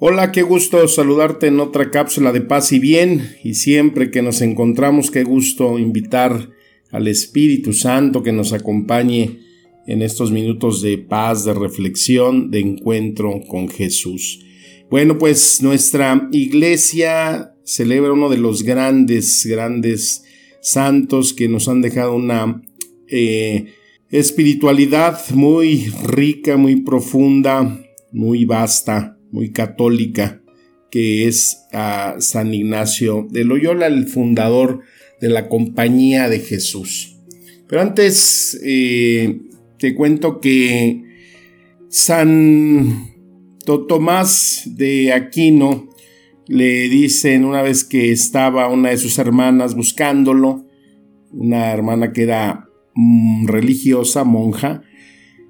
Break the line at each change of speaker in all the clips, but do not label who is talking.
Hola, qué gusto saludarte en otra cápsula de paz y bien. Y siempre que nos encontramos, qué gusto invitar al Espíritu Santo que nos acompañe en estos minutos de paz, de reflexión, de encuentro con Jesús. Bueno, pues nuestra iglesia celebra uno de los grandes, grandes santos que nos han dejado una eh, espiritualidad muy rica, muy profunda, muy vasta muy católica, que es a San Ignacio de Loyola, el fundador de la Compañía de Jesús. Pero antes eh, te cuento que San Tomás de Aquino le dicen una vez que estaba una de sus hermanas buscándolo, una hermana que era mm, religiosa, monja,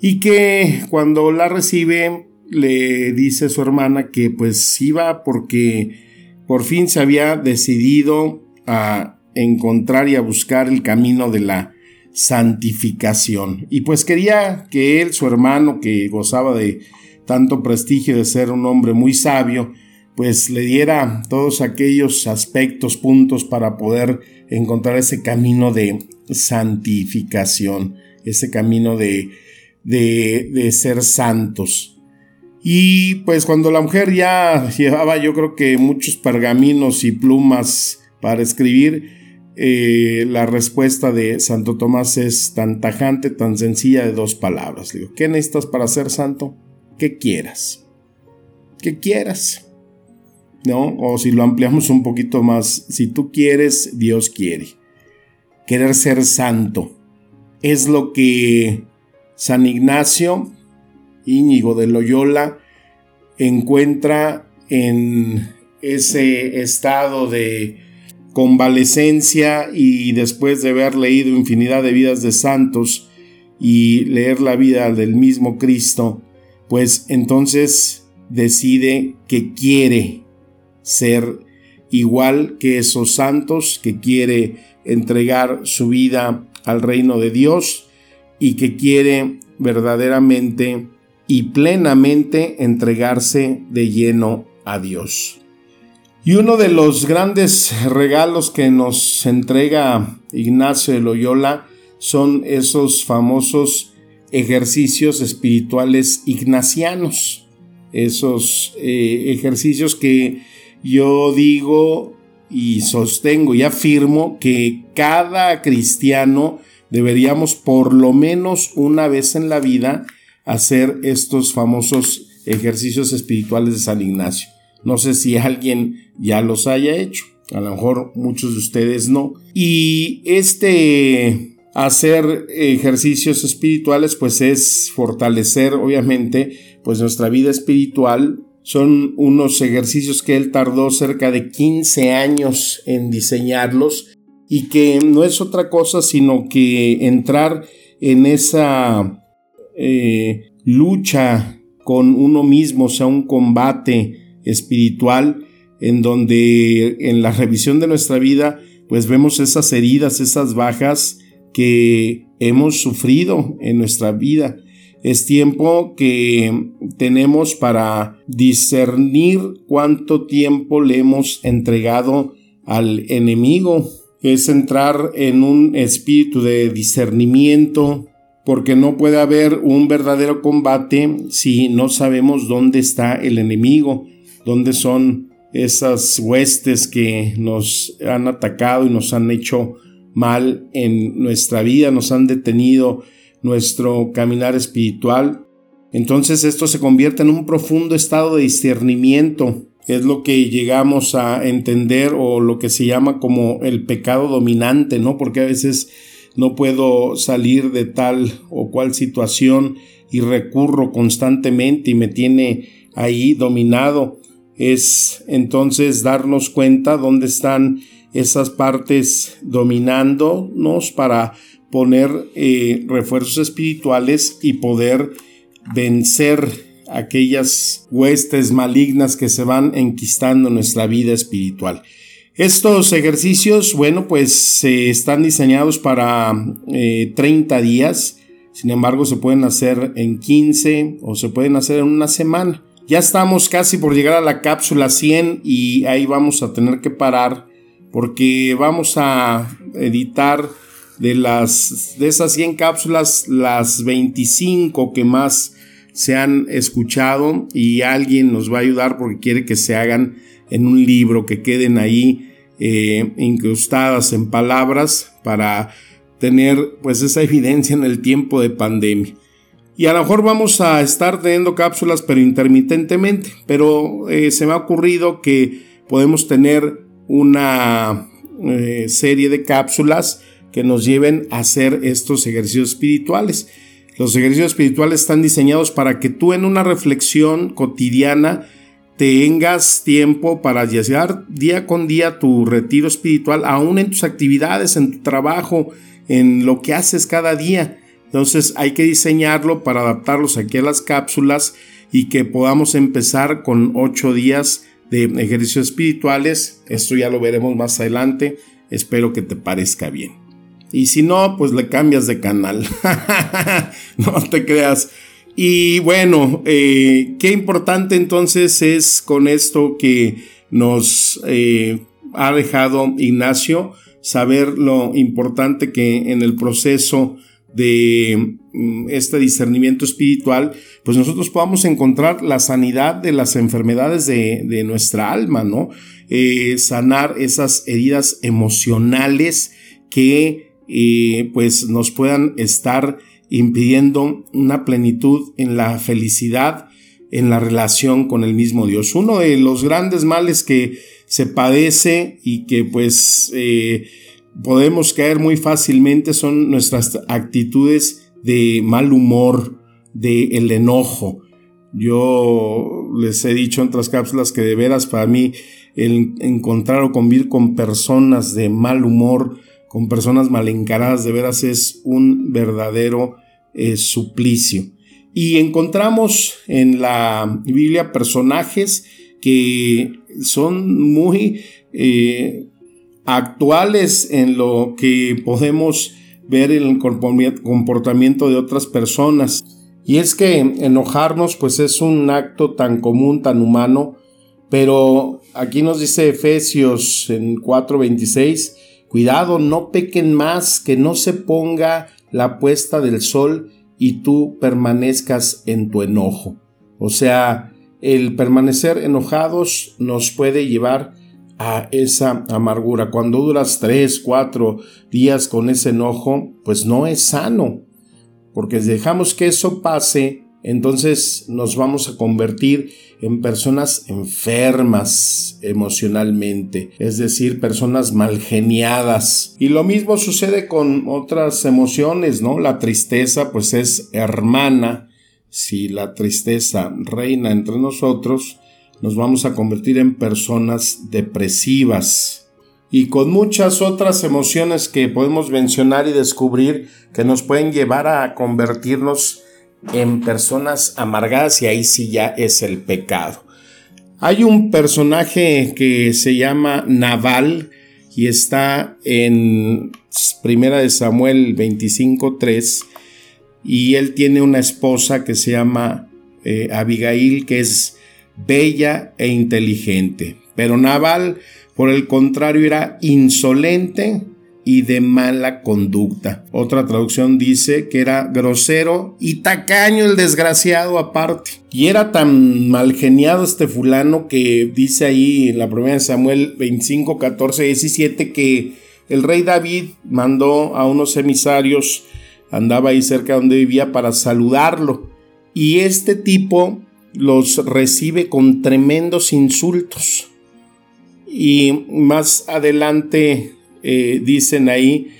y que cuando la recibe le dice a su hermana que pues iba porque por fin se había decidido a encontrar y a buscar el camino de la santificación. Y pues quería que él, su hermano, que gozaba de tanto prestigio de ser un hombre muy sabio, pues le diera todos aquellos aspectos, puntos para poder encontrar ese camino de santificación, ese camino de, de, de ser santos. Y pues cuando la mujer ya llevaba yo creo que muchos pergaminos y plumas para escribir, eh, la respuesta de Santo Tomás es tan tajante, tan sencilla de dos palabras. digo, ¿qué necesitas para ser santo? ¿Qué quieras? ¿Qué quieras? ¿No? O si lo ampliamos un poquito más, si tú quieres, Dios quiere. Querer ser santo es lo que San Ignacio Íñigo de Loyola encuentra en ese estado de convalecencia y después de haber leído infinidad de vidas de santos y leer la vida del mismo Cristo, pues entonces decide que quiere ser igual que esos santos, que quiere entregar su vida al reino de Dios y que quiere verdaderamente y plenamente entregarse de lleno a Dios. Y uno de los grandes regalos que nos entrega Ignacio de Loyola son esos famosos ejercicios espirituales ignacianos, esos eh, ejercicios que yo digo y sostengo y afirmo que cada cristiano deberíamos por lo menos una vez en la vida hacer estos famosos ejercicios espirituales de San Ignacio. No sé si alguien ya los haya hecho, a lo mejor muchos de ustedes no. Y este hacer ejercicios espirituales pues es fortalecer obviamente pues nuestra vida espiritual. Son unos ejercicios que él tardó cerca de 15 años en diseñarlos y que no es otra cosa sino que entrar en esa eh, lucha con uno mismo, o sea, un combate espiritual en donde en la revisión de nuestra vida pues vemos esas heridas, esas bajas que hemos sufrido en nuestra vida. Es tiempo que tenemos para discernir cuánto tiempo le hemos entregado al enemigo. Es entrar en un espíritu de discernimiento, porque no puede haber un verdadero combate si no sabemos dónde está el enemigo, dónde son esas huestes que nos han atacado y nos han hecho mal en nuestra vida, nos han detenido nuestro caminar espiritual. Entonces esto se convierte en un profundo estado de discernimiento. Es lo que llegamos a entender o lo que se llama como el pecado dominante, ¿no? Porque a veces no puedo salir de tal o cual situación y recurro constantemente y me tiene ahí dominado. Es entonces darnos cuenta dónde están esas partes dominándonos para poner eh, refuerzos espirituales y poder vencer aquellas huestes malignas que se van enquistando en nuestra vida espiritual. Estos ejercicios, bueno, pues están diseñados para 30 eh, días, sin embargo se pueden hacer en 15 o se pueden hacer en una semana. Ya estamos casi por llegar a la cápsula 100 y ahí vamos a tener que parar porque vamos a editar de las de esas 100 cápsulas las 25 que más se han escuchado y alguien nos va a ayudar porque quiere que se hagan en un libro, que queden ahí eh, incrustadas en palabras para tener pues esa evidencia en el tiempo de pandemia. Y a lo mejor vamos a estar teniendo cápsulas pero intermitentemente, pero eh, se me ha ocurrido que podemos tener una eh, serie de cápsulas que nos lleven a hacer estos ejercicios espirituales. Los ejercicios espirituales están diseñados para que tú en una reflexión cotidiana tengas tiempo para llevar día con día tu retiro espiritual, aún en tus actividades, en tu trabajo, en lo que haces cada día. Entonces hay que diseñarlo para adaptarlos aquí a las cápsulas y que podamos empezar con ocho días de ejercicios espirituales. Esto ya lo veremos más adelante. Espero que te parezca bien. Y si no, pues le cambias de canal. no te creas. Y bueno, eh, qué importante entonces es con esto que nos eh, ha dejado Ignacio, saber lo importante que en el proceso de mm, este discernimiento espiritual, pues nosotros podamos encontrar la sanidad de las enfermedades de, nuestra alma, ¿no? Eh, sanar esas heridas emocionales que pues nos puedan estar impidiendo una plenitud en la felicidad, en la relación con el mismo Dios. Uno de los grandes males que se padece y que pues eh, podemos caer muy fácilmente son nuestras actitudes de mal humor, de el enojo. Yo les he dicho en otras cápsulas que de veras para mí el encontrar o convivir con personas de mal humor, con personas mal encaradas, de veras es un verdadero eh, suplicio. Y encontramos en la Biblia personajes que son muy eh, actuales en lo que podemos ver en el comportamiento de otras personas. Y es que enojarnos pues es un acto tan común, tan humano, pero aquí nos dice Efesios en 4:26, Cuidado, no pequen más, que no se ponga la puesta del sol y tú permanezcas en tu enojo. O sea, el permanecer enojados nos puede llevar a esa amargura. Cuando duras tres, cuatro días con ese enojo, pues no es sano, porque si dejamos que eso pase, entonces nos vamos a convertir en personas enfermas emocionalmente, es decir, personas malgeniadas. Y lo mismo sucede con otras emociones, ¿no? La tristeza pues es hermana. Si la tristeza reina entre nosotros, nos vamos a convertir en personas depresivas. Y con muchas otras emociones que podemos mencionar y descubrir que nos pueden llevar a convertirnos en personas amargadas y ahí sí ya es el pecado. Hay un personaje que se llama Naval y está en Primera de Samuel 25:3 y él tiene una esposa que se llama eh, Abigail que es bella e inteligente, pero Naval por el contrario era insolente, y de mala conducta. Otra traducción dice que era grosero y tacaño el desgraciado aparte. Y era tan mal geniado este fulano que dice ahí en la primera de Samuel 25, 14, 17 que el rey David mandó a unos emisarios, andaba ahí cerca donde vivía para saludarlo. Y este tipo los recibe con tremendos insultos. Y más adelante dicen ahí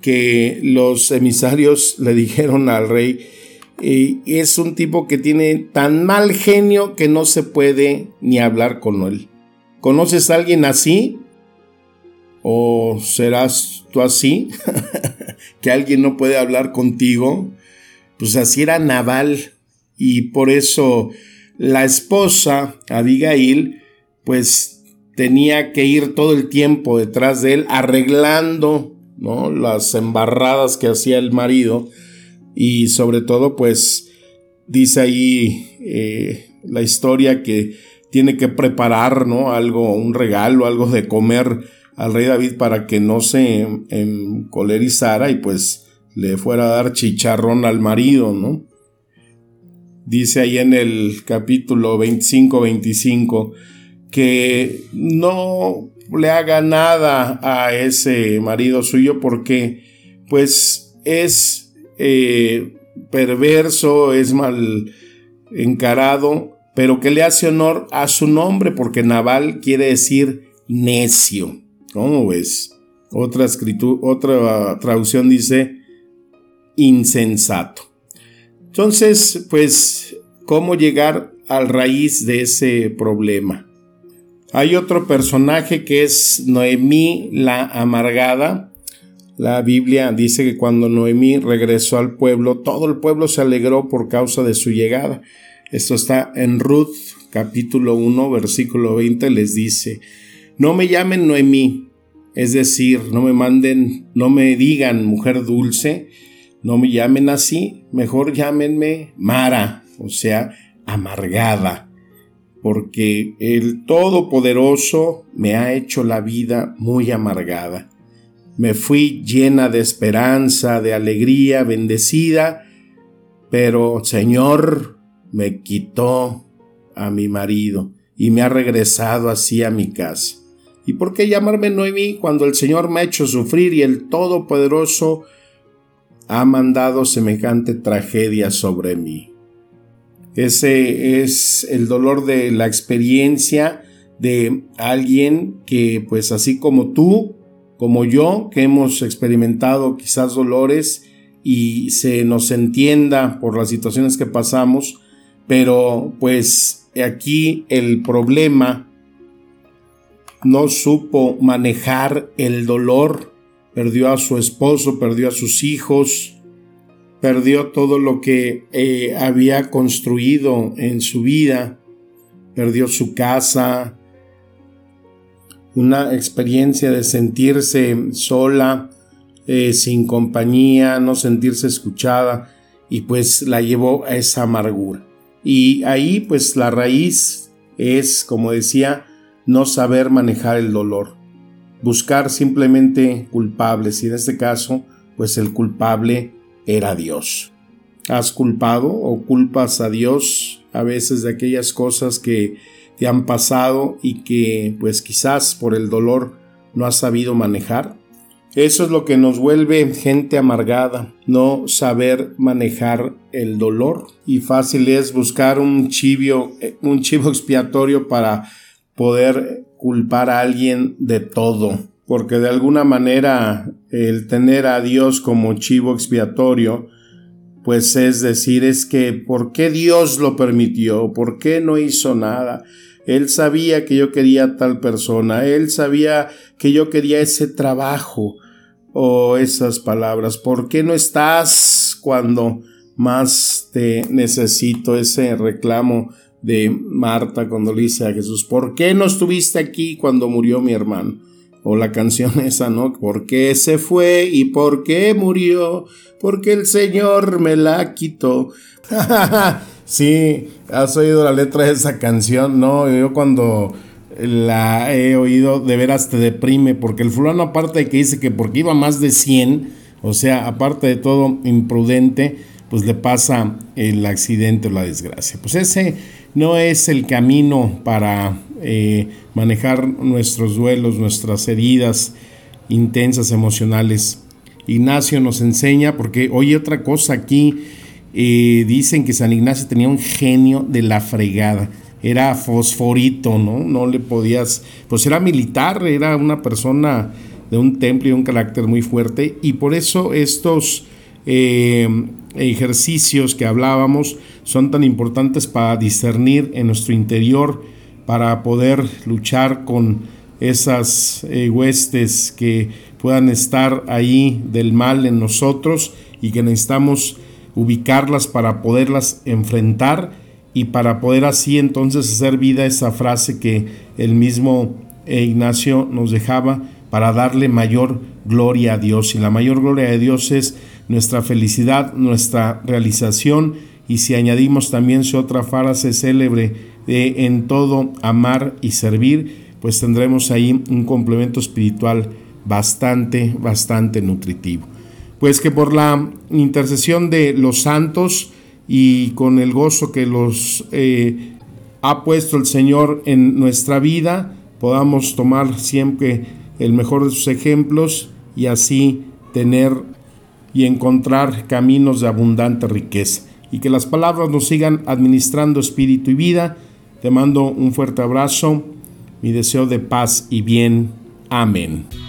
que los emisarios le dijeron al rey, eh, es un tipo que tiene tan mal genio que no se puede ni hablar con él. ¿Conoces a alguien así? ¿O serás tú así? que alguien no puede hablar contigo. Pues así era Naval. Y por eso la esposa, Abigail, pues tenía que ir todo el tiempo detrás de él arreglando ¿no? las embarradas que hacía el marido y sobre todo pues dice ahí eh, la historia que tiene que preparar ¿no? algo, un regalo, algo de comer al rey David para que no se encolerizara y pues le fuera a dar chicharrón al marido, ¿no? Dice ahí en el capítulo 25-25 que no le haga nada a ese marido suyo porque pues es eh, perverso, es mal encarado, pero que le hace honor a su nombre porque Naval quiere decir necio. ¿Cómo ves? Otra otra traducción dice insensato. Entonces, pues, ¿cómo llegar al raíz de ese problema? Hay otro personaje que es Noemí la amargada. La Biblia dice que cuando Noemí regresó al pueblo, todo el pueblo se alegró por causa de su llegada. Esto está en Ruth capítulo 1 versículo 20 les dice, no me llamen Noemí, es decir, no me manden, no me digan mujer dulce, no me llamen así, mejor llámenme Mara, o sea, amargada porque el Todopoderoso me ha hecho la vida muy amargada. Me fui llena de esperanza, de alegría, bendecida, pero Señor me quitó a mi marido y me ha regresado así a mi casa. ¿Y por qué llamarme Noemí cuando el Señor me ha hecho sufrir y el Todopoderoso ha mandado semejante tragedia sobre mí? Ese es el dolor de la experiencia de alguien que, pues así como tú, como yo, que hemos experimentado quizás dolores y se nos entienda por las situaciones que pasamos, pero pues aquí el problema no supo manejar el dolor, perdió a su esposo, perdió a sus hijos, perdió todo lo que eh, había construido en su vida, perdió su casa, una experiencia de sentirse sola, eh, sin compañía, no sentirse escuchada, y pues la llevó a esa amargura. Y ahí pues la raíz es, como decía, no saber manejar el dolor, buscar simplemente culpables, y en este caso, pues el culpable era Dios. ¿Has culpado o culpas a Dios a veces de aquellas cosas que te han pasado y que pues quizás por el dolor no has sabido manejar? Eso es lo que nos vuelve gente amargada, no saber manejar el dolor. Y fácil es buscar un un chivo expiatorio para poder culpar a alguien de todo porque de alguna manera el tener a Dios como chivo expiatorio, pues es decir, es que ¿por qué Dios lo permitió? ¿Por qué no hizo nada? Él sabía que yo quería tal persona, él sabía que yo quería ese trabajo o esas palabras. ¿Por qué no estás cuando más te necesito? Ese reclamo de Marta cuando le dice a Jesús, ¿por qué no estuviste aquí cuando murió mi hermano? O la canción esa, ¿no? ¿Por qué se fue y por qué murió? Porque el Señor me la quitó. sí, has oído la letra de esa canción, ¿no? Yo cuando la he oído, de veras te deprime, porque el fulano aparte de que dice que porque iba más de 100, o sea, aparte de todo imprudente, pues le pasa el accidente o la desgracia. Pues ese no es el camino para eh, manejar nuestros duelos, nuestras heridas intensas emocionales. Ignacio nos enseña, porque oye otra cosa aquí, eh, dicen que San Ignacio tenía un genio de la fregada, era fosforito, ¿no? No le podías, pues era militar, era una persona de un temple y un carácter muy fuerte y por eso estos eh, ejercicios que hablábamos son tan importantes para discernir en nuestro interior, para poder luchar con esas eh, huestes que puedan estar ahí del mal en nosotros y que necesitamos ubicarlas para poderlas enfrentar y para poder así entonces hacer vida esa frase que el mismo Ignacio nos dejaba para darle mayor gloria a Dios. Y la mayor gloria de Dios es nuestra felicidad, nuestra realización. Y si añadimos también su otra frase célebre de en todo amar y servir, pues tendremos ahí un complemento espiritual bastante, bastante nutritivo. Pues que por la intercesión de los santos y con el gozo que los eh, ha puesto el Señor en nuestra vida, podamos tomar siempre el mejor de sus ejemplos y así tener y encontrar caminos de abundante riqueza. Y que las palabras nos sigan administrando espíritu y vida. Te mando un fuerte abrazo, mi deseo de paz y bien. Amén.